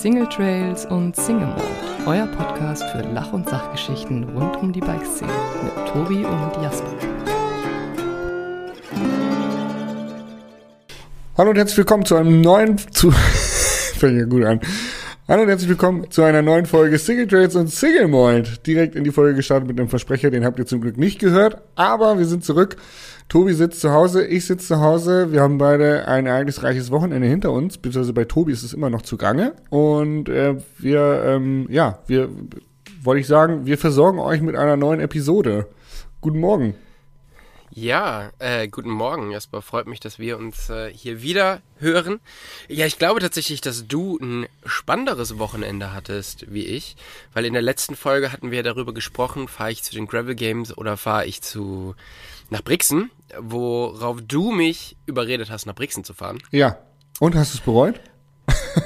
Single Trails und Single Mode, euer Podcast für Lach- und Sachgeschichten rund um die Bikeszene mit Tobi und Jasper. Hallo und herzlich willkommen zu einem neuen zu fängt ja gut an. Hallo und herzlich willkommen zu einer neuen Folge Single Trails und Single Mold. Direkt in die Folge gestartet mit einem Versprecher, den habt ihr zum Glück nicht gehört, aber wir sind zurück. Tobi sitzt zu Hause, ich sitze zu Hause. Wir haben beide ein ereignisreiches Wochenende hinter uns, beziehungsweise bei Tobi ist es immer noch zugange. Und äh, wir, ähm, ja, wir, wollte ich sagen, wir versorgen euch mit einer neuen Episode. Guten Morgen. Ja, äh, guten Morgen, Jasper. Freut mich, dass wir uns äh, hier wieder hören. Ja, ich glaube tatsächlich, dass du ein spannenderes Wochenende hattest wie ich, weil in der letzten Folge hatten wir darüber gesprochen, fahre ich zu den Gravel Games oder fahre ich zu nach Brixen, worauf du mich überredet hast, nach Brixen zu fahren. Ja. Und hast du es bereut?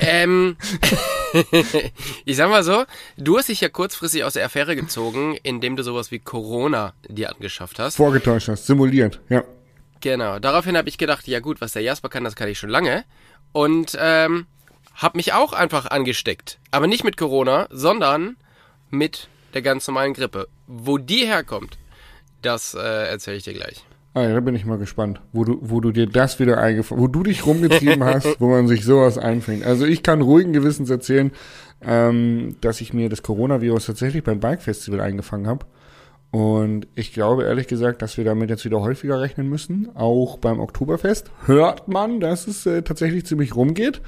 Ähm, ich sag mal so, du hast dich ja kurzfristig aus der Affäre gezogen, indem du sowas wie Corona dir angeschafft hast. Vorgetäuscht hast, simuliert, ja. Genau, daraufhin habe ich gedacht, ja gut, was der Jasper kann, das kann ich schon lange. Und ähm, habe mich auch einfach angesteckt. Aber nicht mit Corona, sondern mit der ganz normalen Grippe. Wo die herkommt, das äh, erzähle ich dir gleich. Ah, ja, da bin ich mal gespannt, wo du, wo du dir das wieder eingefangen, wo du dich rumgetrieben hast, wo man sich sowas einfängt. Also ich kann ruhigen Gewissens erzählen, ähm, dass ich mir das Coronavirus tatsächlich beim Bike Festival eingefangen habe. Und ich glaube ehrlich gesagt, dass wir damit jetzt wieder häufiger rechnen müssen. Auch beim Oktoberfest hört man, dass es äh, tatsächlich ziemlich rumgeht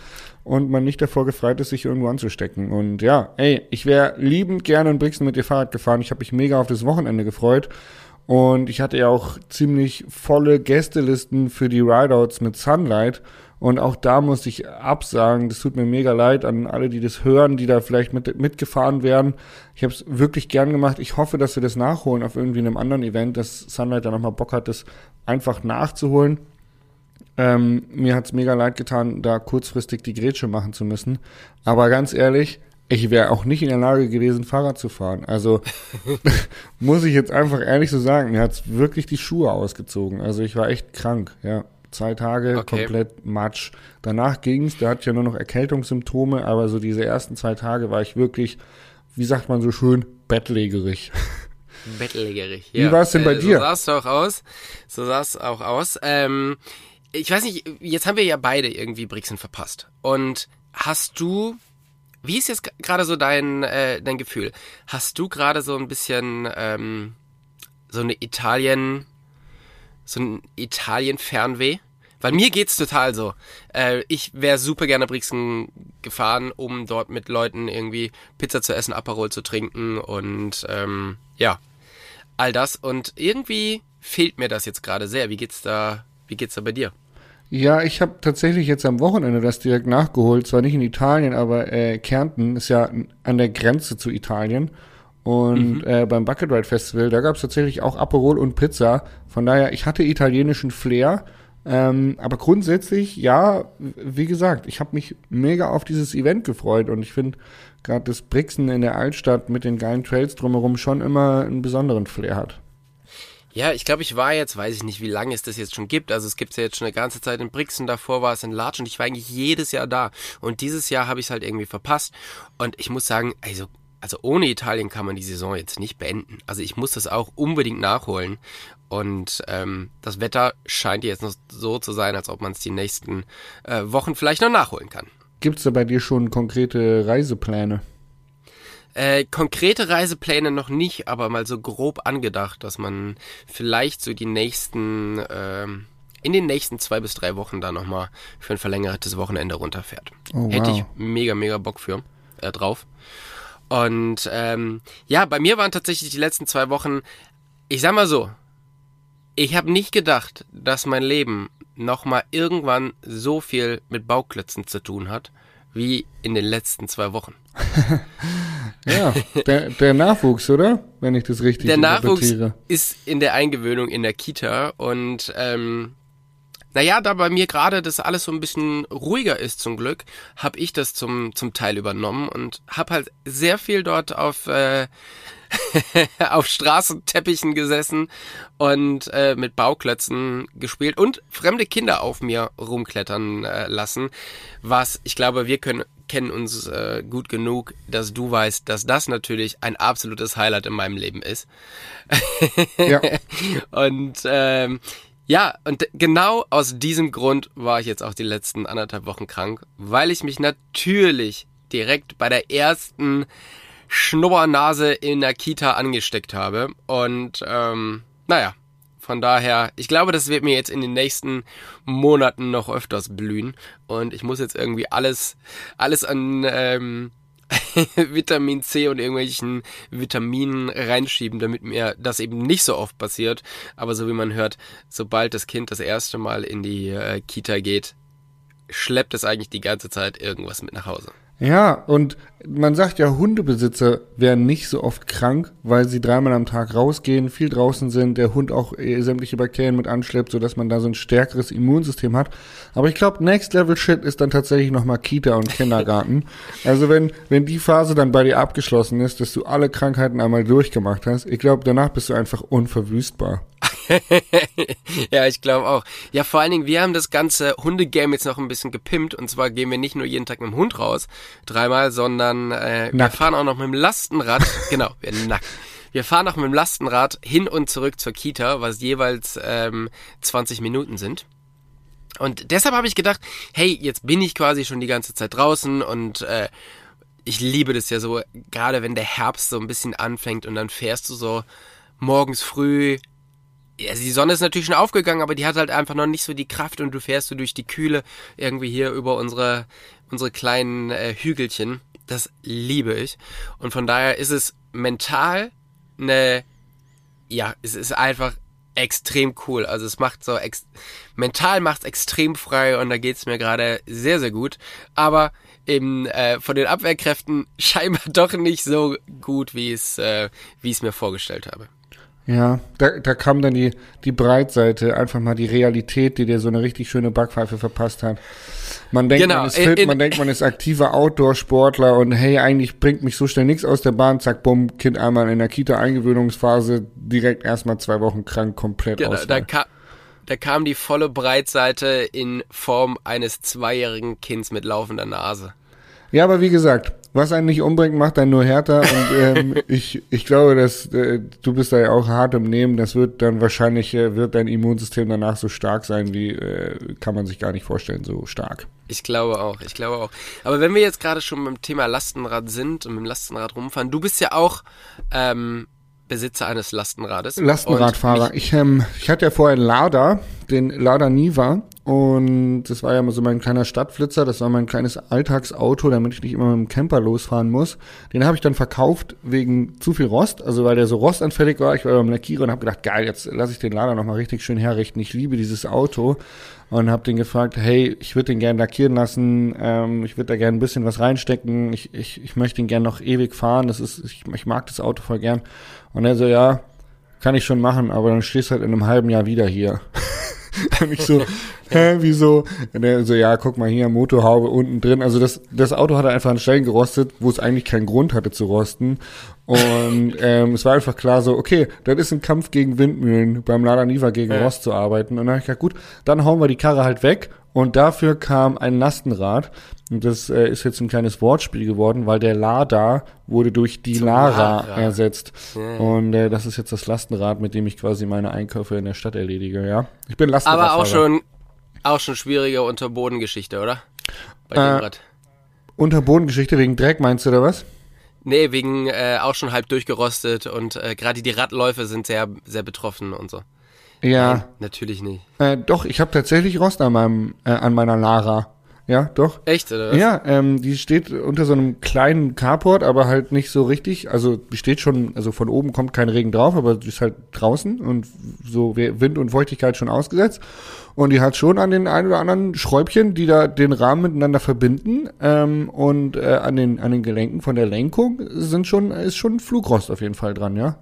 und man nicht davor gefreit ist, sich irgendwo anzustecken. Und ja, ey, ich wäre liebend gerne in Brixen mit dir Fahrrad gefahren. Ich habe mich mega auf das Wochenende gefreut. Und ich hatte ja auch ziemlich volle Gästelisten für die Rideouts mit Sunlight. Und auch da muss ich absagen, das tut mir mega leid an alle, die das hören, die da vielleicht mit, mitgefahren werden. Ich habe es wirklich gern gemacht. Ich hoffe, dass wir das nachholen auf irgendwie einem anderen Event, dass Sunlight da nochmal Bock hat, das einfach nachzuholen. Ähm, mir hat's mega leid getan, da kurzfristig die Grätsche machen zu müssen. Aber ganz ehrlich, ich wäre auch nicht in der Lage gewesen, Fahrrad zu fahren. Also muss ich jetzt einfach ehrlich so sagen, mir hat's wirklich die Schuhe ausgezogen. Also ich war echt krank, ja. Zwei Tage Okay. komplett Matsch. Danach ging's, da hatte ich ja nur noch Erkältungssymptome, aber so diese ersten zwei Tage war ich wirklich, wie sagt man so schön, bettlägerig. Bettlägerig. Wie war's denn bei äh, dir? So sah es auch aus. So sah es auch aus. Ähm, ich weiß nicht, jetzt haben wir ja beide irgendwie Brixen verpasst. Und hast du, wie ist jetzt gerade so dein, äh, dein Gefühl? Hast du gerade so ein bisschen ähm, so eine Italien, so ein Italien-Fernweh? Weil mir geht's total so. Äh, ich wäre super gerne Brixen gefahren, um dort mit Leuten irgendwie Pizza zu essen, Aperol zu trinken und ähm, ja, all das. Und irgendwie fehlt mir das jetzt gerade sehr. Wie geht's da? Wie geht's da bei dir? Ja, ich habe tatsächlich jetzt am Wochenende das direkt nachgeholt. Zwar nicht in Italien, aber äh, Kärnten ist ja an der Grenze zu Italien. Und äh, beim Bucket Ride Festival, da gab es tatsächlich auch Aperol und Pizza. Von daher, ich hatte italienischen Flair. Ähm, aber grundsätzlich, ja, wie gesagt, ich habe mich mega auf dieses Event gefreut. Und ich finde gerade das Brixen in der Altstadt mit den geilen Trails drumherum schon immer einen besonderen Flair hat. Ja, ich glaube, ich war jetzt, weiß ich nicht, wie lange es das jetzt schon gibt. Also es gibt's ja jetzt schon eine ganze Zeit in Brixen, davor war es in Larch und ich war eigentlich jedes Jahr da. Und dieses Jahr habe ich es halt irgendwie verpasst. Und ich muss sagen, also, also ohne Italien kann man die Saison jetzt nicht beenden. Also ich muss das auch unbedingt nachholen. Und ähm, das Wetter scheint jetzt noch so zu sein, als ob man es die nächsten äh, Wochen vielleicht noch nachholen kann. Gibt's da bei dir schon konkrete Reisepläne? Äh, konkrete Reisepläne noch nicht, aber mal so grob angedacht, dass man vielleicht so die nächsten, ähm, in den nächsten zwei bis drei Wochen da nochmal für ein verlängertes Wochenende runterfährt. Oh, Hätte wow. ich mega, mega Bock für, äh, drauf. Und ähm, ja, bei mir waren tatsächlich die letzten zwei Wochen, ich sag mal so, ich habe nicht gedacht, dass mein Leben nochmal irgendwann so viel mit Bauklötzen zu tun hat, wie in den letzten zwei Wochen. Ja, der, der Nachwuchs, oder? Wenn ich das richtig Der Nachwuchs ist in der Eingewöhnung in der Kita und ähm, naja, da bei mir gerade das alles so ein bisschen ruhiger ist zum Glück, habe ich das zum, zum Teil übernommen und habe halt sehr viel dort auf, äh, auf Straßenteppichen gesessen und äh, mit Bauklötzen gespielt und fremde Kinder auf mir rumklettern äh, lassen, was ich glaube, wir können kennen uns äh, gut genug, dass du weißt, dass das natürlich ein absolutes Highlight in meinem Leben ist. Ja. und ähm, ja, und genau aus diesem Grund war ich jetzt auch die letzten anderthalb Wochen krank, weil ich mich natürlich direkt bei der ersten Schnubbernase in der Kita angesteckt habe. Und ähm, naja, von daher, ich glaube, das wird mir jetzt in den nächsten Monaten noch öfters blühen. Und ich muss jetzt irgendwie alles, alles an ähm, Vitamin C und irgendwelchen Vitaminen reinschieben, damit mir das eben nicht so oft passiert. Aber so wie man hört, sobald das Kind das erste Mal in die äh, Kita geht, schleppt es eigentlich die ganze Zeit irgendwas mit nach Hause. Ja, und man sagt ja, Hundebesitzer werden nicht so oft krank, weil sie dreimal am Tag rausgehen, viel draußen sind, der Hund auch äh, sämtliche Bakterien mit anschleppt, sodass man da so ein stärkeres Immunsystem hat. Aber ich glaube, Next Level Shit ist dann tatsächlich nochmal Kita und Kindergarten. also wenn, wenn die Phase dann bei dir abgeschlossen ist, dass du alle Krankheiten einmal durchgemacht hast, ich glaube, danach bist du einfach unverwüstbar. ja, ich glaube auch. Ja, vor allen Dingen, wir haben das ganze Hundegame jetzt noch ein bisschen gepimpt. Und zwar gehen wir nicht nur jeden Tag mit dem Hund raus, dreimal, sondern äh, wir fahren auch noch mit dem Lastenrad. genau, wir nackt. Wir fahren auch mit dem Lastenrad hin und zurück zur Kita, was jeweils ähm, 20 Minuten sind. Und deshalb habe ich gedacht, hey, jetzt bin ich quasi schon die ganze Zeit draußen und äh, ich liebe das ja so, gerade wenn der Herbst so ein bisschen anfängt und dann fährst du so morgens früh ja, die Sonne ist natürlich schon aufgegangen, aber die hat halt einfach noch nicht so die Kraft und du fährst so durch die Kühle irgendwie hier über unsere, unsere kleinen äh, Hügelchen. Das liebe ich. Und von daher ist es mental eine, ja, es ist einfach extrem cool. Also es macht so, ex mental macht es extrem frei und da geht's mir gerade sehr, sehr gut. Aber eben äh, von den Abwehrkräften scheinbar doch nicht so gut, wie es, äh, wie ich es mir vorgestellt habe. Ja, da, da kam dann die, die Breitseite, einfach mal die Realität, die dir so eine richtig schöne Backpfeife verpasst hat. Man denkt, Genau, man ist fit, in- man denkt, man ist aktiver Outdoor-Sportler und hey, eigentlich bringt mich so schnell nichts aus der Bahn, zack, bumm, Kind einmal in der Kita-Eingewöhnungsphase, direkt erstmal zwei Wochen krank, komplett Genau, aus. da, ka da kam die volle Breitseite in Form eines zweijährigen Kinds mit laufender Nase. Ja, aber wie gesagt, was einen nicht umbringt, macht einen nur härter und ähm, ich, ich glaube, dass äh, du bist da ja auch hart im Nehmen, das wird dann wahrscheinlich, äh, wird dein Immunsystem danach so stark sein, wie äh, kann man sich gar nicht vorstellen, so stark. Ich glaube auch, ich glaube auch. Aber wenn wir jetzt gerade schon beim Thema Lastenrad sind und mit dem Lastenrad rumfahren, du bist ja auch ähm, Besitzer eines Lastenrades. Lastenradfahrer. Ich, ähm, ich hatte ja vorher einen Lada, den Lada Niva. Und das war ja mal so mein kleiner Stadtflitzer. Das war mein kleines Alltagsauto, damit ich nicht immer mit dem Camper losfahren muss. Den habe ich dann verkauft wegen zu viel Rost. Also weil der so rostanfällig war. Ich war beim Lackierer und habe gedacht, geil, jetzt lasse ich den Lada nochmal richtig schön herrichten. Ich liebe dieses Auto. Und habe den gefragt, hey, ich würde den gern lackieren lassen. Ähm, ich würde da gern ein bisschen was reinstecken. Ich, ich, ich möchte ihn gern noch ewig fahren. Das ist, ich, ich mag das Auto voll gern. Und er so, ja, kann ich schon machen, aber dann stehst du halt in einem halben Jahr wieder hier. Und ich so, hä, wieso? Und er so, ja, guck mal hier, Motorhaube unten drin. Also das, das Auto hatte einfach an Stellen gerostet, wo es eigentlich keinen Grund hatte zu rosten. Und ähm, es war einfach klar so, okay, das ist ein Kampf gegen Windmühlen, beim Lada Niva gegen Ja. Rost zu arbeiten. Und dann habe ich gesagt, gut, dann hauen wir die Karre halt weg. Und dafür kam ein Lastenrad. Und das äh, ist jetzt ein kleines Wortspiel geworden, weil der Lada wurde durch die Zum Lara, Lara. ersetzt. Ja. Und äh, das ist jetzt das Lastenrad, mit dem ich quasi meine Einkäufe in der Stadt erledige, ja. Ich bin Aber Lastenradfahrer. auch schon, auch schon schwierige Unterbodengeschichte, oder? Bei dem Äh, Rad. Unterbodengeschichte wegen Dreck, meinst du da was? Nee, wegen äh, auch schon halb durchgerostet und äh, gerade die Radläufe sind sehr, sehr betroffen und so. Ja, Nein, natürlich nicht. äh, doch, ich habe tatsächlich Rost an meinem, äh, an meiner Lara. Ja, doch. Echt, oder was? Ja, ähm, die steht unter so einem kleinen Carport, aber halt nicht so richtig. Also die steht schon, also von oben kommt kein Regen drauf, aber die ist halt draußen und so Wind und Feuchtigkeit schon ausgesetzt. Und die hat schon an den ein oder anderen Schräubchen, die da den Rahmen miteinander verbinden. Ähm, und äh, an den an den Gelenken von der Lenkung sind schon ist schon Flugrost auf jeden Fall dran, ja.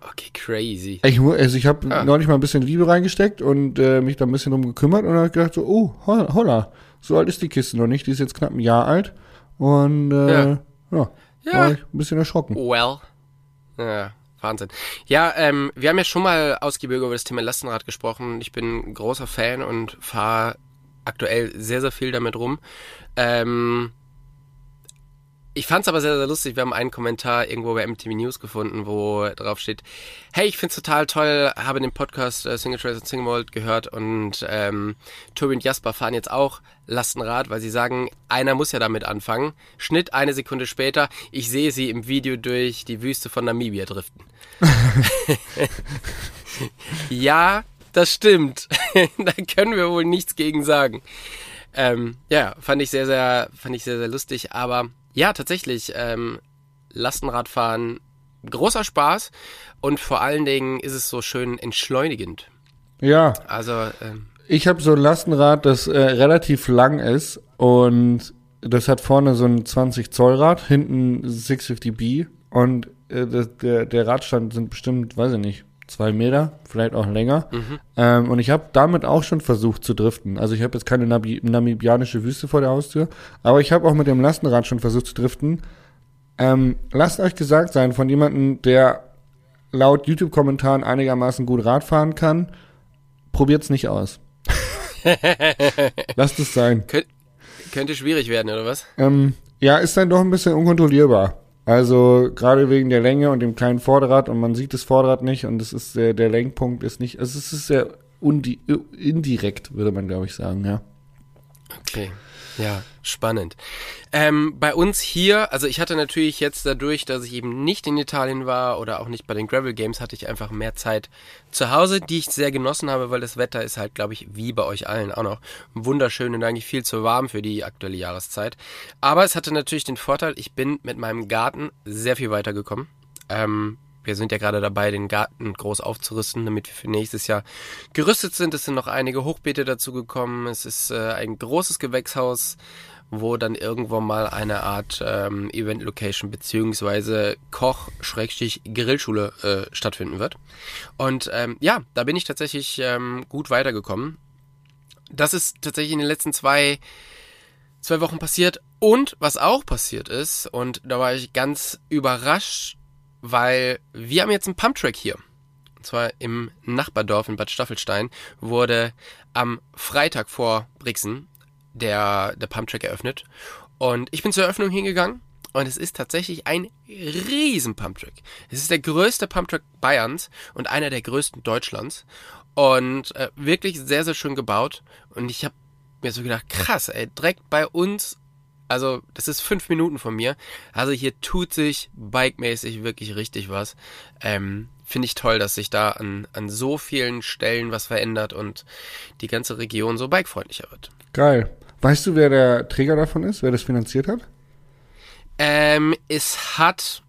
Okay, crazy. Ich, also ich habe Ah. neulich mal ein bisschen Liebe reingesteckt und äh, mich da ein bisschen drum gekümmert und dann hab ich gedacht so, oh, holla, so alt ist die Kiste noch nicht, die ist jetzt knapp ein Jahr alt und äh, ja, Ja. war ich ein bisschen erschrocken. Well. Ja, Wahnsinn. Ja, ähm, wir haben ja schon mal ausgiebig über das Thema Lastenrad gesprochen. Ich bin ein großer Fan und fahre aktuell sehr, sehr viel damit rum. Ähm, Ich fand es aber sehr, sehr lustig. Wir haben einen Kommentar irgendwo bei MTV News gefunden, wo drauf steht, hey, ich find's total toll, habe den Podcast äh, Single Trace und Single Mold gehört und ähm, Tobi und Jasper fahren jetzt auch Lastenrad, weil sie sagen, einer muss ja damit anfangen. Schnitt eine Sekunde später, ich sehe sie im Video durch die Wüste von Namibia driften. ja, das stimmt. da können wir wohl nichts gegen sagen. Ähm, ja, fand ich sehr, sehr, fand ich sehr, sehr lustig. Aber ja, tatsächlich, ähm, Lastenradfahren, großer Spaß und vor allen Dingen ist es so schön entschleunigend. Ja. Also, ähm, Ich habe so ein Lastenrad, das äh, relativ lang ist und das hat vorne so ein 20 Zoll Rad, hinten 650B und äh, das, der, der Radstand sind bestimmt, weiß ich nicht, zwei Meter, vielleicht auch länger. Ähm, und ich habe damit auch schon versucht zu driften. Also ich habe jetzt keine Nabi namibianische Wüste vor der Haustür, aber ich habe auch mit dem Lastenrad schon versucht zu driften. Ähm, lasst euch gesagt sein von jemandem, der laut YouTube-Kommentaren einigermaßen gut Rad fahren kann, probiert's nicht aus. Lasst es sein. könnt, könnte schwierig werden, oder was? Ähm, ja, ist dann doch ein bisschen unkontrollierbar. Also gerade wegen der Länge und dem kleinen Vorderrad und man sieht das Vorderrad nicht und es ist der, der Lenkpunkt ist nicht, also es ist sehr undi, indirekt, würde man glaube ich sagen, ja. Okay. Ja, spannend. Ähm, bei uns hier, also ich hatte natürlich jetzt dadurch, dass ich eben nicht in Italien war oder auch nicht bei den Gravel Games, hatte ich einfach mehr Zeit zu Hause, die ich sehr genossen habe, weil das Wetter ist halt, glaube ich, wie bei euch allen auch noch wunderschön und eigentlich viel zu warm für die aktuelle Jahreszeit. Aber es hatte natürlich den Vorteil, ich bin mit meinem Garten sehr viel weitergekommen. Ähm, wir sind ja gerade dabei, den Garten groß aufzurüsten, damit wir für nächstes Jahr gerüstet sind. Es sind noch einige Hochbeete dazu gekommen. Es ist äh, ein großes Gewächshaus, wo dann irgendwo mal eine Art ähm, Event-Location beziehungsweise Koch-Grillschule äh, stattfinden wird. Und ähm, ja, da bin ich tatsächlich ähm, gut weitergekommen. Das ist tatsächlich in den letzten zwei, zwei Wochen passiert. Und was auch passiert ist, und da war ich ganz überrascht, weil wir haben jetzt einen Pumptrack hier. Und zwar im Nachbardorf in Bad Staffelstein wurde am Freitag vor Brixen der, der Pumptrack eröffnet. Und ich bin zur Eröffnung hingegangen und es ist tatsächlich ein riesen Pumptrack. Es ist der größte Pumptrack Bayerns und einer der größten Deutschlands. Und äh, wirklich sehr, sehr schön gebaut. Und ich habe mir so gedacht, krass, ey, direkt bei uns also, das ist fünf Minuten von mir. Also hier tut sich bikemäßig wirklich richtig was. Ähm, Finde ich toll, dass sich da an, an so vielen Stellen was verändert und die ganze Region so bikefreundlicher wird. Geil. Weißt du, wer der Träger davon ist, wer das finanziert hat? Ähm, es hat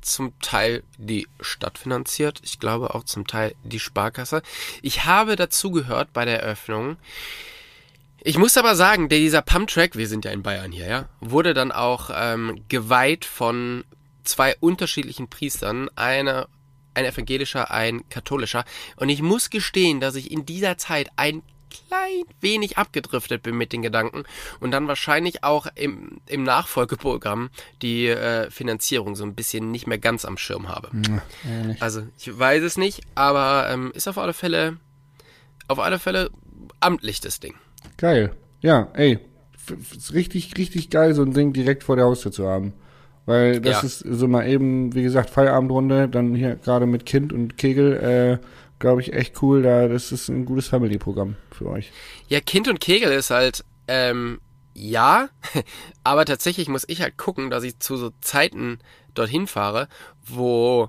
zum Teil die Stadt finanziert, ich glaube auch zum Teil die Sparkasse. Ich habe dazu gehört bei der Eröffnung, ich muss aber sagen, der, dieser Pumptrack, wir sind ja in Bayern hier, ja, wurde dann auch ähm, geweiht von zwei unterschiedlichen Priestern, einer ein evangelischer, ein katholischer. Und ich muss gestehen, dass ich in dieser Zeit ein klein wenig abgedriftet bin mit den Gedanken und dann wahrscheinlich auch im, im Nachfolgeprogramm die äh, Finanzierung so ein bisschen nicht mehr ganz am Schirm habe. Ehrlich. Also ich weiß es nicht, aber ähm, ist auf alle Fälle auf alle Fälle amtlich das Ding. Geil. Ja, ey. Ist richtig, richtig geil, so ein Ding direkt vor der Haustür zu haben. Weil das Ja. ist so mal eben, wie gesagt, Feierabendrunde, dann hier gerade mit Kind und Kegel, äh, glaube ich, echt cool. Da, das ist ein gutes Family-Programm für euch. Ja, Kind und Kegel ist halt, ähm, ja, aber tatsächlich muss ich halt gucken, dass ich zu so Zeiten dorthin fahre, wo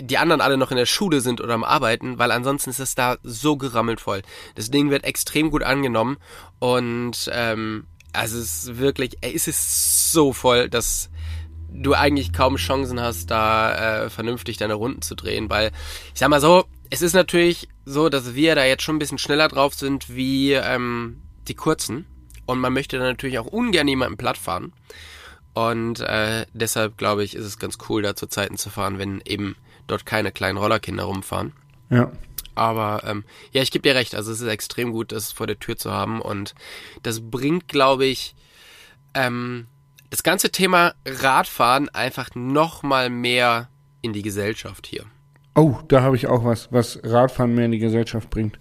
die anderen alle noch in der Schule sind oder am Arbeiten, weil ansonsten ist es da so gerammelt voll. Das Ding wird extrem gut angenommen und ähm, also es ist wirklich, es ist so voll, dass du eigentlich kaum Chancen hast, da äh, vernünftig deine Runden zu drehen, weil ich sag mal so, es ist natürlich so, dass wir da jetzt schon ein bisschen schneller drauf sind wie ähm, die kurzen und man möchte dann natürlich auch ungern jemanden platt fahren und äh, deshalb glaube ich, ist es ganz cool, da zu Zeiten zu fahren, wenn eben dort keine kleinen Rollerkinder rumfahren. Ja. Aber ähm, ja, ich gebe dir recht, also es ist extrem gut, das vor der Tür zu haben und das bringt, glaube ich, ähm, das ganze Thema Radfahren einfach noch mal mehr in die Gesellschaft hier. Oh, da habe ich auch was, was Radfahren mehr in die Gesellschaft bringt.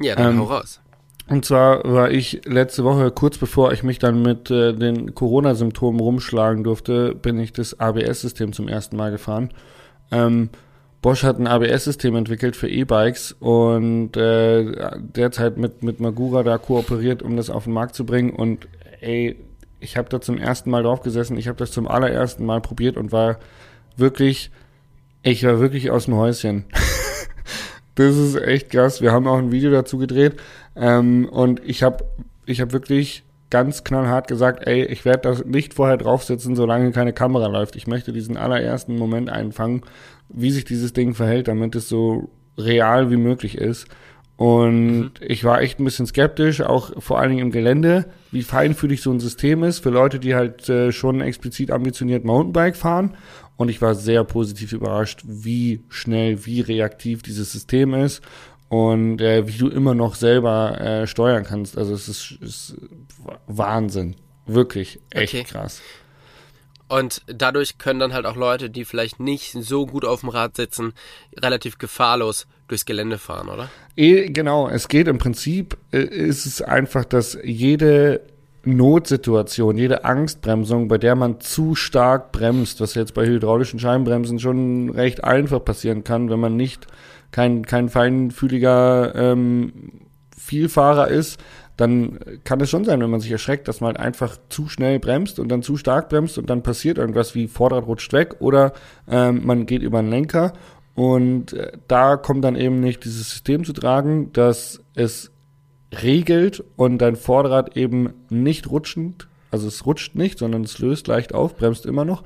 Ja, dann Ähm, hau raus. Und zwar war ich letzte Woche, kurz bevor ich mich dann mit äh, den Corona-Symptomen rumschlagen durfte, bin ich das ABS-System zum ersten Mal gefahren. Ähm, Bosch hat ein ABS-System entwickelt für E-Bikes und äh, derzeit mit, mit Magura da kooperiert, um das auf den Markt zu bringen. Und ey, ich habe da zum ersten Mal drauf gesessen, ich habe das zum allerersten Mal probiert und war wirklich, ich war wirklich aus dem Häuschen. das ist echt krass. Wir haben auch ein Video dazu gedreht ähm, und ich habe ich hab wirklich ganz knallhart gesagt, ey, ich werde das nicht vorher draufsetzen, solange keine Kamera läuft. Ich möchte diesen allerersten Moment einfangen, wie sich dieses Ding verhält, damit es so real wie möglich ist. Und mhm. ich war echt ein bisschen skeptisch, auch vor allen Dingen im Gelände, wie feinfühlig so ein System ist für Leute, die halt äh, schon explizit ambitioniert Mountainbike fahren. Und ich war sehr positiv überrascht, wie schnell, wie reaktiv dieses System ist und äh, wie du immer noch selber äh, steuern kannst. Also es ist, ist Wahnsinn. Wirklich echt okay. krass. Und dadurch können dann halt auch Leute, die vielleicht nicht so gut auf dem Rad sitzen, relativ gefahrlos durchs Gelände fahren, oder? Eh, genau, es geht im Prinzip, äh, ist es einfach, dass jede Notsituation, jede Angstbremsung, bei der man zu stark bremst, was jetzt bei hydraulischen Scheibenbremsen schon recht einfach passieren kann, wenn man nicht kein, kein feinfühliger ähm, Vielfahrer ist, dann kann es schon sein, wenn man sich erschreckt, dass man halt einfach zu schnell bremst und dann zu stark bremst und dann passiert irgendwas wie Vorderrad rutscht weg oder ähm, man geht über einen Lenker. Und äh, da kommt dann eben nicht dieses System zu tragen, dass es regelt und dein Vorderrad eben nicht rutschend, also es rutscht nicht, sondern es löst leicht auf, bremst immer noch,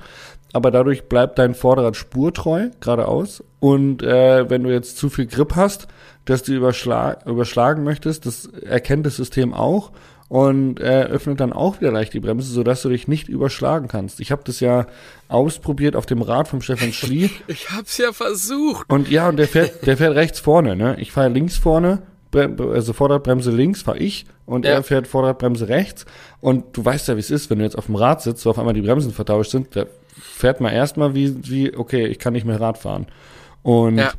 aber dadurch bleibt dein Vorderrad spurtreu geradeaus und äh, wenn du jetzt zu viel Grip hast, dass du überschlag, überschlagen möchtest, das erkennt das System auch und äh, öffnet dann auch wieder leicht die Bremse, sodass du dich nicht überschlagen kannst. Ich habe das ja ausprobiert auf dem Rad vom Stefan Schlie. Ich hab's ja versucht. Und ja, und der fährt, der fährt rechts vorne, ne? Ich fahre links vorne, also Vorderradbremse links fahre ich und ja. er fährt Vorderradbremse rechts. Und du weißt ja, wie es ist, wenn du jetzt auf dem Rad sitzt, wo auf einmal die Bremsen vertauscht sind, da fährt man erstmal wie, wie, okay, ich kann nicht mehr Rad fahren. Und ja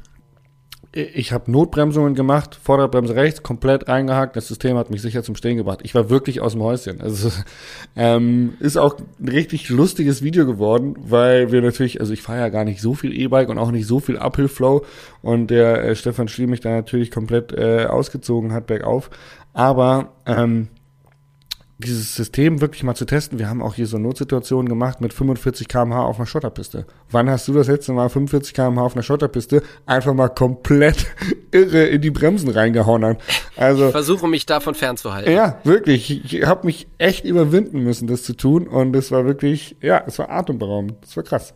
ich habe Notbremsungen gemacht, Vorderbremse rechts, komplett reingehakt. Das System hat mich sicher zum Stehen gebracht. Ich war wirklich aus dem Häuschen. Also ähm, ist auch ein richtig lustiges Video geworden, weil wir natürlich, also ich fahre ja gar nicht so viel E-Bike und auch nicht so viel Uphill-Flow und der äh, Stefan Schlie mich da natürlich komplett äh, ausgezogen hat bergauf. Aber ähm, dieses System wirklich mal zu testen. Wir haben auch hier so Notsituationen gemacht mit 45 km/h auf einer Schotterpiste. Wann hast du das letzte Mal 45 km/h auf einer Schotterpiste einfach mal komplett irre in die Bremsen reingehauen? Also ich versuche mich davon fernzuhalten. Ja, wirklich. Ich habe mich echt überwinden müssen, das zu tun und es war wirklich, ja, es war atemberaubend. Es war krass.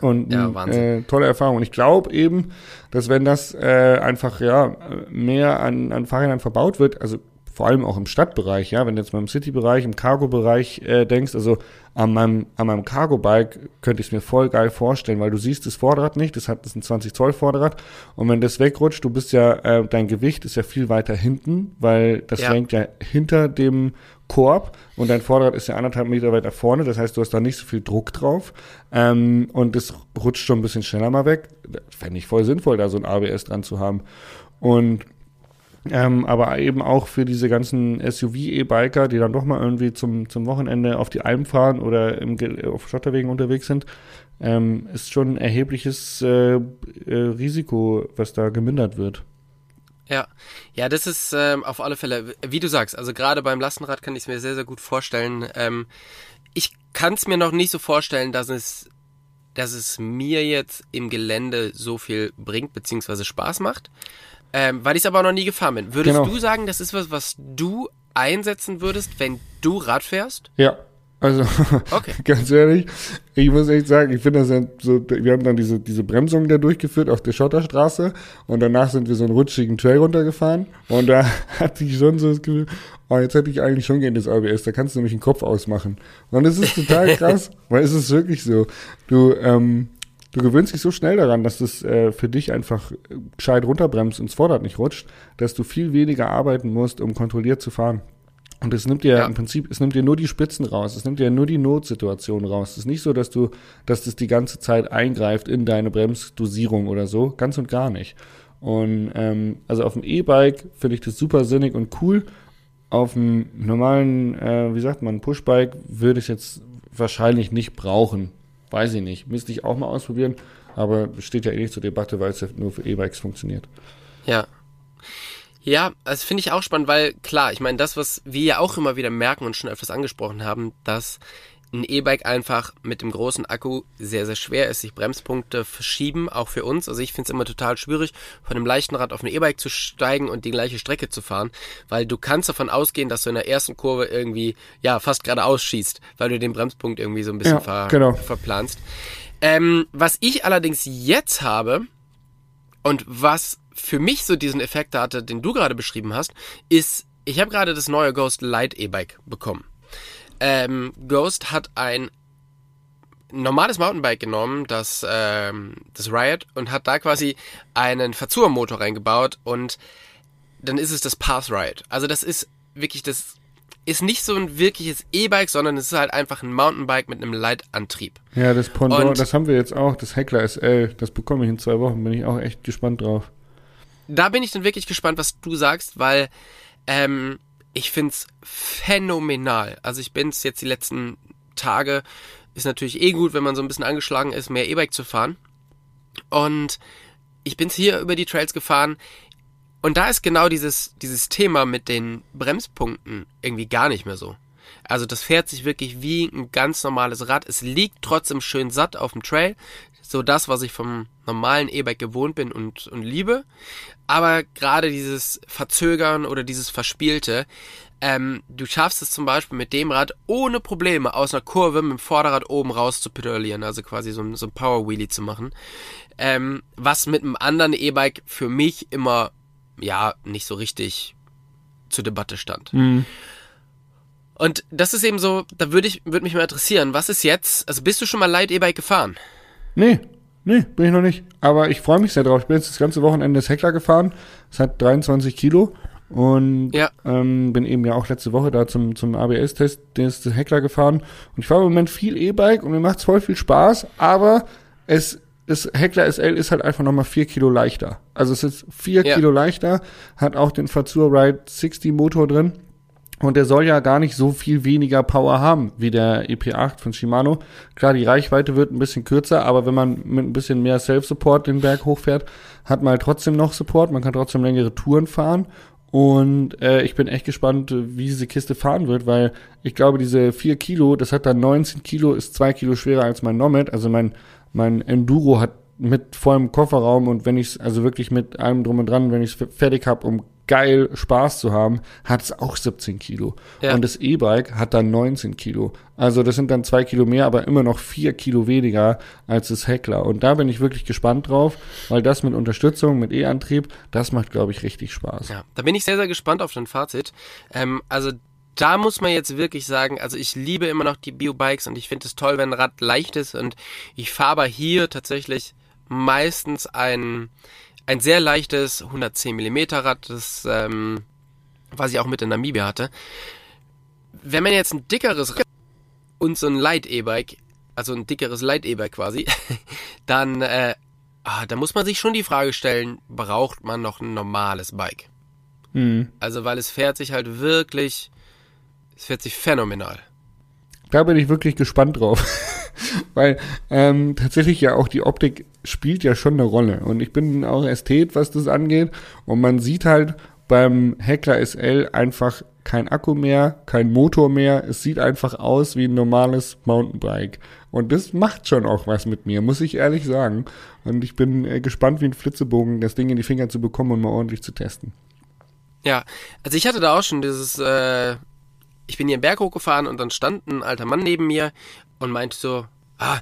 Und ja, äh, tolle Erfahrung. Und ich glaube eben, dass wenn das äh, einfach ja mehr an, an Fahrrädern verbaut wird, also vor allem auch im Stadtbereich, ja, wenn du jetzt mal im City-Bereich, im Cargo-Bereich äh, denkst, also an meinem, an meinem Cargo-Bike könnte ich es mir voll geil vorstellen, weil du siehst das Vorderrad nicht, das hat das ist ein 20 Zoll Vorderrad und wenn das wegrutscht, du bist ja, äh, dein Gewicht ist ja viel weiter hinten, weil das ja. hängt ja hinter dem Korb und dein Vorderrad ist ja anderthalb Meter weiter vorne, das heißt, du hast da nicht so viel Druck drauf ähm, und das rutscht schon ein bisschen schneller mal weg. Fände ich voll sinnvoll, da so ein ABS dran zu haben und ähm, aber eben auch für diese ganzen SUV-E-Biker, die dann doch mal irgendwie zum, zum Wochenende auf die Alm fahren oder im, auf Schotterwegen unterwegs sind, ähm, ist schon ein erhebliches äh, äh, Risiko, was da gemindert wird. Ja, ja, das ist ähm, auf alle Fälle, wie du sagst, also gerade beim Lastenrad kann ich es mir sehr, sehr gut vorstellen. Ähm, ich kann es mir noch nicht so vorstellen, dass es, dass es mir jetzt im Gelände so viel bringt, beziehungsweise Spaß macht. Ähm, weil ich es aber noch nie gefahren bin. Würdest genau. du sagen, das ist was, was du einsetzen würdest, wenn du Rad fährst? Ja. Also, okay. ganz ehrlich, ich muss echt sagen, ich finde das ja so, wir haben dann diese, diese Bremsung da durchgeführt auf der Schotterstraße und danach sind wir so einen rutschigen Trail runtergefahren und da hatte ich schon so das Gefühl, oh, jetzt hätte ich eigentlich schon gerne das ABS, da kannst du nämlich den Kopf ausmachen. Und es ist total krass, weil es ist wirklich so, du, ähm, du gewöhnst dich so schnell daran, dass das äh, für dich einfach gescheit runterbremst und das Vorderrad nicht rutscht, dass du viel weniger arbeiten musst, um kontrolliert zu fahren. Und es nimmt dir ja. im Prinzip, es nimmt dir nur die Spitzen raus, es nimmt dir nur die Notsituation raus. Es ist nicht so, dass du, dass das die ganze Zeit eingreift in deine Bremsdosierung oder so, ganz und gar nicht. Und ähm, also auf dem E-Bike finde ich das super sinnig und cool. Auf dem normalen, äh, wie sagt man, Pushbike würde ich jetzt wahrscheinlich nicht brauchen. Weiß ich nicht. Müsste ich auch mal ausprobieren. Aber steht ja eh nicht zur Debatte, weil es ja nur für E-Bikes funktioniert. Ja. Ja, das finde ich auch spannend, weil klar, ich meine, das, was wir ja auch immer wieder merken und schon öfters angesprochen haben, dass ein E-Bike einfach mit dem großen Akku sehr, sehr schwer ist, sich Bremspunkte verschieben, auch für uns. Also ich finde es immer total schwierig, von einem leichten Rad auf ein E-Bike zu steigen und die gleiche Strecke zu fahren, weil du kannst davon ausgehen, dass du in der ersten Kurve irgendwie, ja, fast geradeaus schießt, weil du den Bremspunkt irgendwie so ein bisschen Ja, ver genau. verplanst. Ähm, was ich allerdings jetzt habe und was für mich so diesen Effekt hatte, den du gerade beschrieben hast, ist, ich habe gerade das neue Ghost Light E-Bike bekommen. Ähm, Ghost hat ein normales Mountainbike genommen, das, ähm, das Riot, und hat da quasi einen Verzurmotor reingebaut und dann ist es das Path Riot. Also das ist wirklich das ist nicht so ein wirkliches E-Bike, sondern es ist halt einfach ein Mountainbike mit einem Leitantrieb. Ja, das Pendant, Und- das haben wir jetzt auch, das Heckler SL. Das bekomme ich in zwei Wochen, bin ich auch echt gespannt drauf. da bin ich dann wirklich gespannt, was du sagst, weil ähm, ich find's phänomenal. Also ich bin's jetzt die letzten Tage, ist natürlich eh gut, wenn man so ein bisschen angeschlagen ist, mehr E-Bike zu fahren. Und ich bin's hier über die Trails gefahren. Und da ist genau dieses, dieses Thema mit den Bremspunkten irgendwie gar nicht mehr so. Also das fährt sich wirklich wie ein ganz normales Rad. Es liegt trotzdem schön satt auf dem Trail. So das, was ich vom normalen E-Bike gewohnt bin und, und liebe. Aber gerade dieses Verzögern oder dieses Verspielte, ähm, du schaffst es zum Beispiel mit dem Rad ohne Probleme aus einer Kurve mit dem Vorderrad oben raus zu pedalieren, also quasi so ein, so ein Power Wheelie zu machen. Ähm, was mit einem anderen E-Bike für mich immer, ja, nicht so richtig zur Debatte stand. Und das ist eben so, da würde ich, würde mich mal interessieren, was ist jetzt, also bist du schon mal Light E-Bike gefahren? Nee, nee, bin ich noch nicht. Aber ich freue mich sehr drauf. Ich bin jetzt das ganze Wochenende das Heckler gefahren. Es hat 23 Kilo. Und Ja. ähm, bin eben ja auch letzte Woche da zum, zum ABS-Test des des Heckler gefahren. Und ich fahre im Moment viel E-Bike und mir macht voll viel Spaß, aber es das Heckler SL ist halt einfach nochmal vier Kilo leichter. Also es ist vier Ja. Kilo leichter, hat auch den Fazur Ride 60 Motor drin. Und der soll ja gar nicht so viel weniger Power haben wie der EP8 von Shimano. Klar, die Reichweite wird ein bisschen kürzer, aber wenn man mit ein bisschen mehr Self-Support den Berg hochfährt, hat man halt trotzdem noch Support. Man kann trotzdem längere Touren fahren. Und äh, ich bin echt gespannt, wie diese Kiste fahren wird, weil ich glaube, diese 4 Kilo, das hat dann 19 Kilo, ist 2 Kilo schwerer als mein Nomad. Also mein, mein Enduro hat mit vollem Kofferraum und wenn ich es, also wirklich mit allem drum und dran, wenn ich es fertig habe, um geil Spaß zu haben, hat es auch 17 Kilo. Ja. Und das E-Bike hat dann 19 Kilo. Also das sind dann zwei Kilo mehr, aber immer noch vier Kilo weniger als das Heckler. Und da bin ich wirklich gespannt drauf, weil das mit Unterstützung, mit E-Antrieb, das macht, glaube ich, richtig Spaß. Ja, da bin ich sehr, sehr gespannt auf dein Fazit. Ähm, also da muss man jetzt wirklich sagen, also ich liebe immer noch die Bio-Bikes und ich finde es toll, wenn ein Rad leicht ist und ich fahre aber hier tatsächlich meistens ein, ein sehr leichtes 110 mm Rad, das, ähm, was ich auch mit in Namibia hatte. Wenn man jetzt ein dickeres Rad und so ein Light E-Bike, also ein dickeres Light E-Bike quasi, dann, äh, ah, da muss man sich schon die Frage stellen, braucht man noch ein normales Bike? Mhm. Also, weil es fährt sich halt wirklich, es fährt sich phänomenal. Da bin ich wirklich gespannt drauf. Weil ähm, tatsächlich ja auch die Optik spielt ja schon eine Rolle. Und ich bin auch Ästhet, was das angeht. Und man sieht halt beim Heckler SL einfach kein Akku mehr, kein Motor mehr. Es sieht einfach aus wie ein normales Mountainbike. Und das macht schon auch was mit mir, muss ich ehrlich sagen. Und ich bin äh, gespannt wie ein Flitzebogen, das Ding in die Finger zu bekommen und mal ordentlich zu testen. Ja, also ich hatte da auch schon dieses, äh, ich bin hier einen Berg hochgefahren und dann stand ein alter Mann neben mir und meinte so, ah,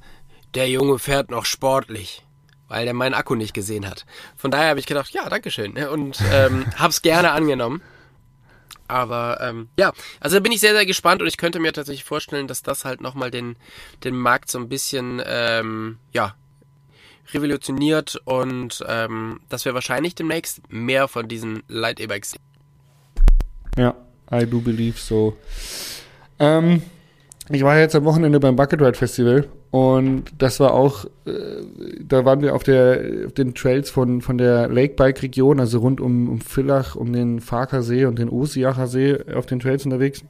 der Junge fährt noch sportlich, weil der meinen Akku nicht gesehen hat. Von daher habe ich gedacht, ja, dankeschön ne, und ähm, hab's gerne angenommen. Aber ähm, ja, also da bin ich sehr, sehr gespannt und ich könnte mir tatsächlich vorstellen, dass das halt nochmal den, den Markt so ein bisschen, ähm, ja, revolutioniert und ähm, dass wir wahrscheinlich demnächst mehr von diesen Light E-Bikes sehen. Ja, I do believe so. Ähm, ich war jetzt am Wochenende beim Bucket Ride Festival und das war auch, äh, da waren wir auf, der, auf den Trails von, von der Lakebike-Region, also rund um, um Villach, um den Farkersee und den Osiacher See auf den Trails unterwegs.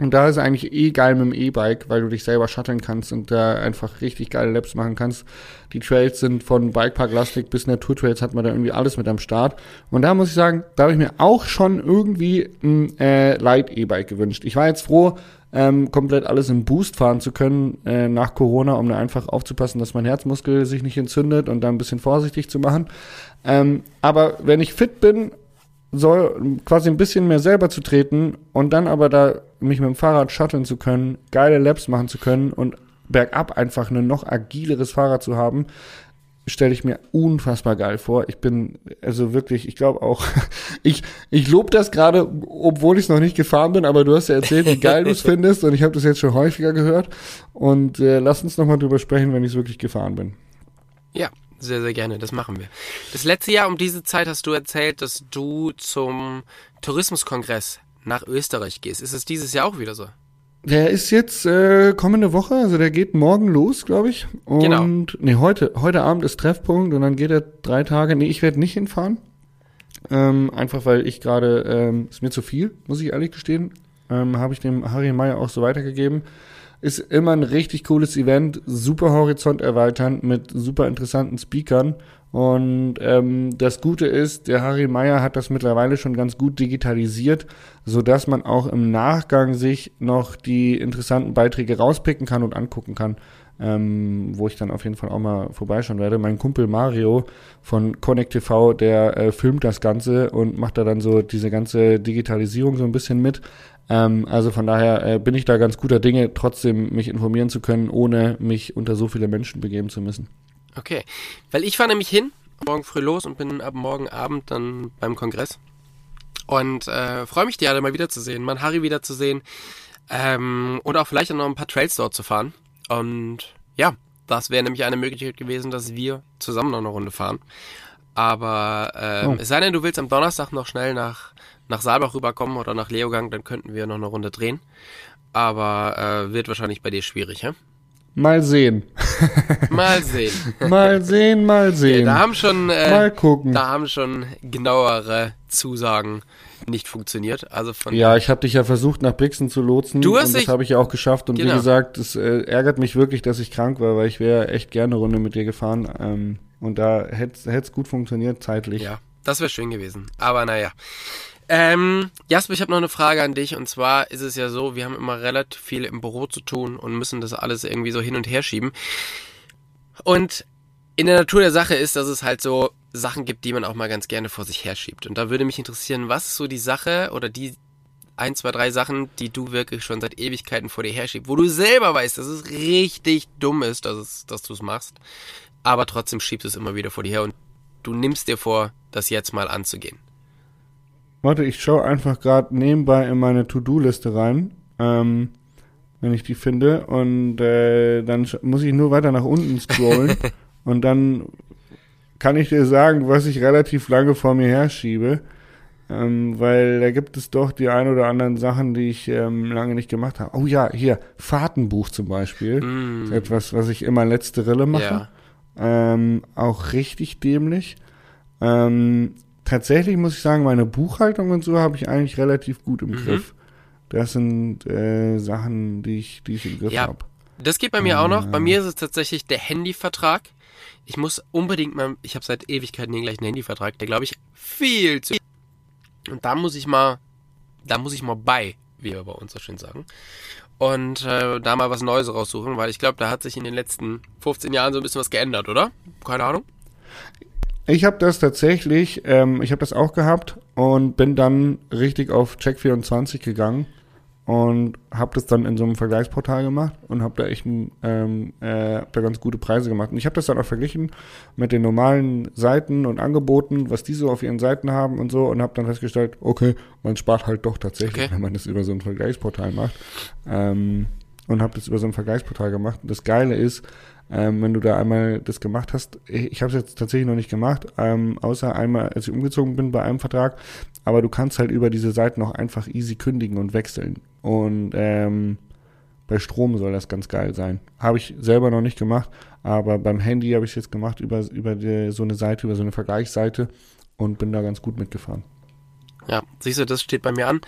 Und da ist eigentlich eh geil mit dem E-Bike, weil du dich selber shutteln kannst und da einfach richtig geile Laps machen kannst. Die Trails sind von Bikepark Lastik bis Naturtrails hat man da irgendwie alles mit am Start. Und da muss ich sagen, da habe ich mir auch schon irgendwie ein äh, Light E-Bike gewünscht. Ich war jetzt froh, ähm, komplett alles im Boost fahren zu können äh, nach Corona, um da einfach aufzupassen, dass mein Herzmuskel sich nicht entzündet und da ein bisschen vorsichtig zu machen. Ähm, aber wenn ich fit bin, soll quasi ein bisschen mehr selber zu treten und dann aber da mich mit dem Fahrrad shutteln zu können, geile Laps machen zu können und bergab einfach ein noch agileres Fahrrad zu haben, stelle ich mir unfassbar geil vor. Ich bin also wirklich, ich glaube auch, ich, ich lobe das gerade, obwohl ich es noch nicht gefahren bin, aber du hast ja erzählt, wie geil du es findest und ich habe das jetzt schon häufiger gehört. Und äh, lass uns nochmal drüber sprechen, wenn ich es wirklich gefahren bin. Ja, sehr, sehr gerne, das machen wir. Das letzte Jahr um diese Zeit hast du erzählt, dass du zum Tourismuskongress nach Österreich gehst. Ist es dieses Jahr auch wieder so? Der ist jetzt äh, kommende Woche, also der geht morgen los, glaube ich. Und Genau. nee, heute, heute Abend ist Treffpunkt und dann geht er drei Tage. Nee, ich werde nicht hinfahren. Ähm, einfach weil ich gerade, ähm, ist mir zu viel, muss ich ehrlich gestehen. Ähm, Habe ich dem Harry Meyer auch so weitergegeben. Ist immer ein richtig cooles Event, super Horizont erweitern mit super interessanten Speakern. Und ähm, das Gute ist, der Harry Meyer hat das mittlerweile schon ganz gut digitalisiert, so dass man auch im Nachgang sich noch die interessanten Beiträge rauspicken kann und angucken kann, ähm, wo ich dann auf jeden Fall auch mal vorbeischauen werde. Mein Kumpel Mario von Connect TV, der äh, filmt das Ganze und macht da dann so diese ganze Digitalisierung so ein bisschen mit. Ähm, also von daher äh, bin ich da ganz guter Dinge, trotzdem mich informieren zu können, ohne mich unter so viele Menschen begeben zu müssen. Okay, weil ich fahre nämlich hin, morgen früh los und bin ab morgen Abend dann beim Kongress. Und äh, freue mich, die alle mal wiederzusehen, mal Harry wiederzusehen ähm, und auch vielleicht noch ein paar Trails dort zu fahren. Und ja, das wäre nämlich eine Möglichkeit gewesen, dass wir zusammen noch eine Runde fahren. Aber ähm, Oh. es sei denn, du willst am Donnerstag noch schnell nach, nach Saalbach rüberkommen oder nach Leogang, dann könnten wir noch eine Runde drehen. Aber äh, wird wahrscheinlich bei dir schwierig, ja? Mal sehen. Mal sehen. Mal sehen, mal sehen. Da haben schon äh, mal gucken. Da haben schon genauere Zusagen nicht funktioniert. Also von Ja, ich habe dich ja versucht, nach Brixen zu lotsen. Du hast und das habe ich ja auch geschafft. Und Genau. wie gesagt, es äh, ärgert mich wirklich, dass ich krank war, weil ich wäre echt gerne eine Runde mit dir gefahren. Ähm, und da hätte es gut funktioniert, zeitlich. ja, das wäre schön gewesen. Aber naja. Ähm, Jasper, ich habe noch eine Frage an dich. Und zwar ist es ja so, wir haben immer relativ viel im Büro zu tun und müssen das alles irgendwie so hin und her schieben. Und in der Natur der Sache ist, dass es halt so Sachen gibt, die man auch mal ganz gerne vor sich herschiebt. Und da würde mich interessieren, was ist so die Sache oder die ein, zwei, drei Sachen, die du wirklich schon seit Ewigkeiten vor dir herschiebst, wo du selber weißt, dass es richtig dumm ist, dass, es, dass du es machst, aber trotzdem schiebst du es immer wieder vor dir her und du nimmst dir vor, das jetzt mal anzugehen. Warte, ich schaue einfach gerade nebenbei in meine To-Do-Liste rein, ähm, wenn ich die finde. Und äh, dann muss ich nur weiter nach unten scrollen. und dann kann ich dir sagen, was ich relativ lange vor mir herschiebe. Ähm, weil da gibt es doch die ein oder anderen Sachen, die ich ähm, lange nicht gemacht habe. Oh ja, hier, Fahrtenbuch zum Beispiel. Mm, Etwas, was ich immer letzte Rille mache. ja. Ähm, auch richtig dämlich. Ähm, tatsächlich muss ich sagen, meine Buchhaltung und so habe ich eigentlich relativ gut im Mhm. Griff. Das sind äh, Sachen, die ich, die ich im Griff Ja. habe. Das geht bei mir auch noch. Bei mir ist es tatsächlich der Handyvertrag. Ich muss unbedingt mal, ich habe seit Ewigkeiten den gleichen Handyvertrag, der glaube ich viel zu. Und da muss ich mal, da muss ich mal bei, wie wir bei uns so schön sagen. Und äh, da mal was Neues raussuchen, weil ich glaube, da hat sich in den letzten 15 Jahren so ein bisschen was geändert, oder? Keine Ahnung. Ich habe das tatsächlich, ähm, ich habe das auch gehabt und bin dann richtig auf Check24 gegangen und habe das dann in so einem Vergleichsportal gemacht und habe da echt ein, ähm, äh, hab da ganz gute Preise gemacht. Und ich habe das dann auch verglichen mit den normalen Seiten und Angeboten, was die so auf ihren Seiten haben und so und habe dann festgestellt, okay, man spart halt doch tatsächlich, Okay. wenn man das über so ein Vergleichsportal macht. Ähm, und habe das über so ein Vergleichsportal gemacht. Und das Geile ist, ähm, wenn du da einmal das gemacht hast, ich, habe es jetzt tatsächlich noch nicht gemacht, ähm, außer einmal, als ich umgezogen bin bei einem Vertrag, aber du kannst halt über diese Seiten auch einfach easy kündigen und wechseln. Und ähm, bei Strom soll das ganz geil sein. Habe ich selber noch nicht gemacht, aber beim Handy habe ich es jetzt gemacht über, über die, so eine Seite, über so eine Vergleichsseite und bin da ganz gut mitgefahren. Ja, siehst du, das steht bei mir an.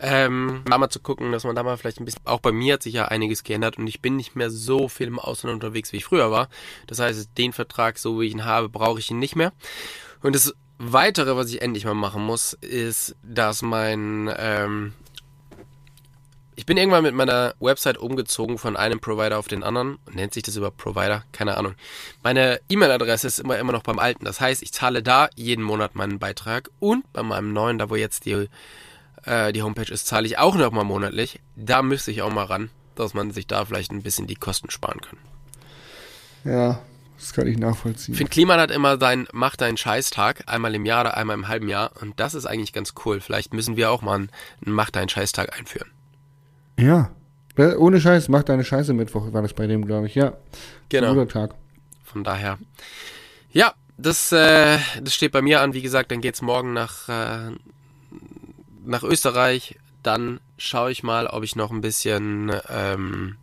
Ähm, da mal zu gucken, dass man da mal vielleicht ein bisschen, auch bei mir hat sich ja einiges geändert und ich bin nicht mehr so viel im Ausland unterwegs, wie ich früher war. Das heißt, den Vertrag, so wie ich ihn habe, brauche ich ihn nicht mehr. Und das Weitere, was ich endlich mal machen muss, ist, dass mein ähm, ich bin irgendwann mit meiner Website umgezogen von einem Provider auf den anderen. Nennt sich das über Provider? Keine Ahnung. Meine E-Mail-Adresse ist immer, immer noch beim alten. Das heißt, ich zahle da jeden Monat meinen Beitrag und bei meinem neuen, da wo jetzt die, äh, die Homepage ist, zahle ich auch noch mal monatlich. Da müsste ich auch mal ran, dass man sich da vielleicht ein bisschen die Kosten sparen kann. Ja, das kann ich nachvollziehen. Finn Kliman hat immer sein Mach deinen Scheißtag, einmal im Jahr oder einmal im halben Jahr. Und das ist eigentlich ganz cool. Vielleicht müssen wir auch mal einen Mach deinen Scheißtag einführen. Ja. Ohne Scheiß, mach deine Scheiße Mittwoch, war das bei dem, glaube ich, ja. Genau. Guter Tag. Von daher. Ja, das, äh, das steht bei mir an. Wie gesagt, dann geht's morgen nach, äh, nach Österreich. Dann schaue ich mal, ob ich noch ein bisschen, ähm,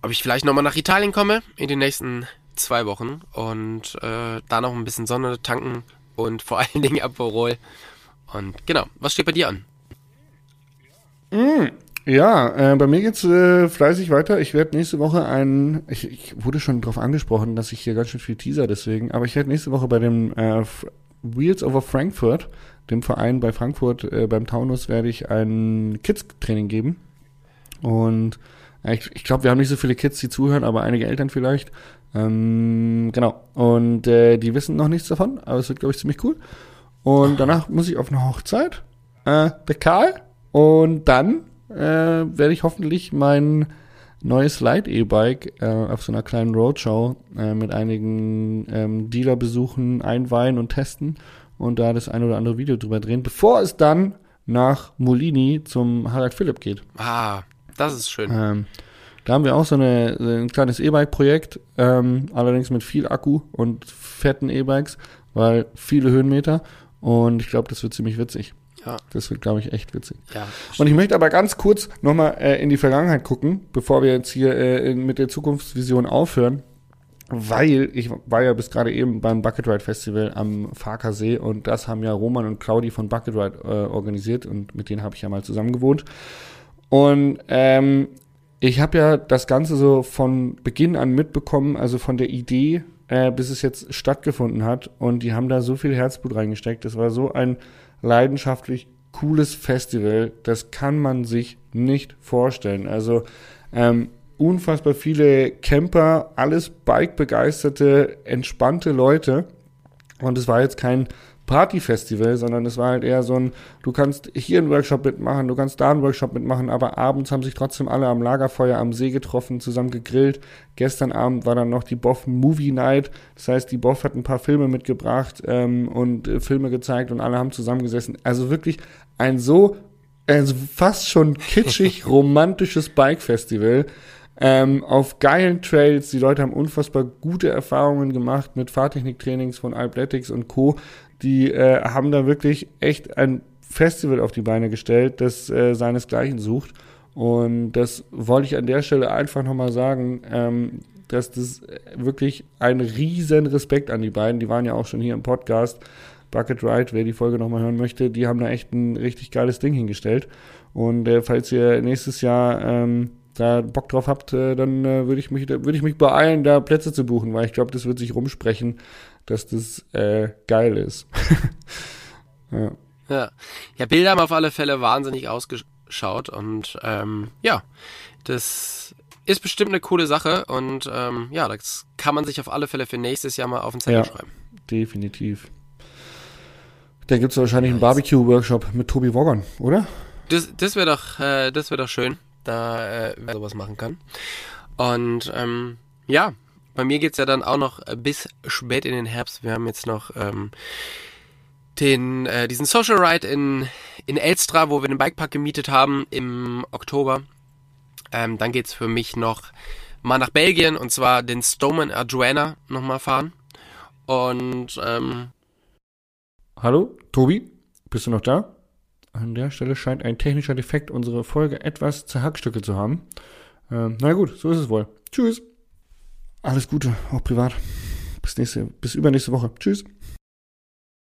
ob ich vielleicht nochmal nach Italien komme in den nächsten zwei Wochen und äh, da noch ein bisschen Sonne tanken und vor allen Dingen Aperol. Und genau, was steht bei dir an? Mm, ja, äh, bei mir geht's äh, fleißig weiter. Ich werde nächste Woche ein, ich, ich wurde schon darauf angesprochen, dass ich hier ganz schön viel Teaser deswegen, aber ich werde nächste Woche bei dem äh, Wheels over Frankfurt, dem Verein bei Frankfurt äh, beim Taunus, werde ich ein Kids-Training geben. Und äh, ich, ich glaube, wir haben nicht so viele Kids, die zuhören, aber einige Eltern vielleicht. Ähm, genau. Und äh, die wissen noch nichts davon, aber es wird, glaube ich, ziemlich cool. Und danach muss ich auf eine Hochzeit. Äh, der Karl, und dann äh, werde ich hoffentlich mein neues Light-E-Bike äh, auf so einer kleinen Roadshow äh, mit einigen ähm, Dealer-Besuchen einweihen und testen und da das ein oder andere Video drüber drehen, bevor es dann nach Molini zum Harald Philipp geht. Ah, das ist schön. Ähm, da haben wir auch so eine, ein kleines E-Bike-Projekt, ähm, allerdings mit viel Akku und fetten E-Bikes, weil viele Höhenmeter und ich glaube, das wird ziemlich witzig. Ja. Das wird, glaube ich, echt witzig. Ja. Und ich möchte aber ganz kurz nochmal äh, in die Vergangenheit gucken, bevor wir jetzt hier äh, mit der Zukunftsvision aufhören. Weil ich war ja bis gerade eben beim Bucket Ride Festival am Farkasee und das haben ja Roman und Claudi von Bucket Ride äh, organisiert und mit denen habe ich ja mal zusammen gewohnt. Und ähm, ich habe ja das Ganze so von Beginn an mitbekommen, also von der Idee, äh, bis es jetzt stattgefunden hat. Und die haben da so viel Herzblut reingesteckt. Das war so ein leidenschaftlich cooles Festival. Das kann man sich nicht vorstellen. Also ähm, unfassbar viele Camper, alles Bike-begeisterte, entspannte Leute. Und es war jetzt kein Partyfestival, sondern es war halt eher so ein, du kannst hier einen Workshop mitmachen, du kannst da einen Workshop mitmachen, aber abends haben sich trotzdem alle am Lagerfeuer am See getroffen, zusammen gegrillt. Gestern Abend war dann noch die Boff Movie Night, das heißt, die Boff hat ein paar Filme mitgebracht ähm, und äh, Filme gezeigt und alle haben zusammengesessen. Also wirklich ein so, also fast schon kitschig romantisches Bike-Festival. Ähm, auf geilen Trails. Die Leute haben unfassbar gute Erfahrungen gemacht mit Fahrtechniktrainings von Alpletics und Co. Die äh, haben da wirklich echt ein Festival auf die Beine gestellt, das äh, seinesgleichen sucht. Und das wollte ich an der Stelle einfach nochmal sagen, ähm, dass das wirklich ein riesen Respekt an die beiden. Die waren ja auch schon hier im Podcast. Bucket Ride, wer die Folge nochmal hören möchte, die haben da echt ein richtig geiles Ding hingestellt. Und äh, falls ihr nächstes Jahr ähm, da Bock drauf habt, äh, dann äh, würde ich mich würde ich mich beeilen, da Plätze zu buchen, weil ich glaube, das wird sich rumsprechen, dass das äh, geil ist. ja. ja. Ja, Bilder haben auf alle Fälle wahnsinnig ausgeschaut und ähm, ja, das ist bestimmt eine coole Sache und ähm, ja, das kann man sich auf alle Fälle für nächstes Jahr mal auf den Zettel ja, schreiben. Definitiv. Da gibt es wahrscheinlich einen Barbecue-Workshop mit Tobi Woggern, oder? Das, das wäre doch, äh, das wäre doch schön da äh, sowas machen kann. Und ähm, ja, bei mir geht's ja dann auch noch bis spät in den Herbst. Wir haben jetzt noch ähm, den äh, diesen Social Ride in in Elstra, wo wir den Bikepark gemietet haben im Oktober. Ähm, dann geht's für mich noch mal nach Belgien und zwar den Stoneman Adriana nochmal fahren. Und ähm, Hallo, Tobi, bist du noch da? An der Stelle scheint ein technischer Defekt unsere Folge etwas zerhackstücke zu haben. Ähm, na gut, so ist es wohl. Tschüss. Alles Gute, auch privat. Bis nächste, bis übernächste Woche. Tschüss.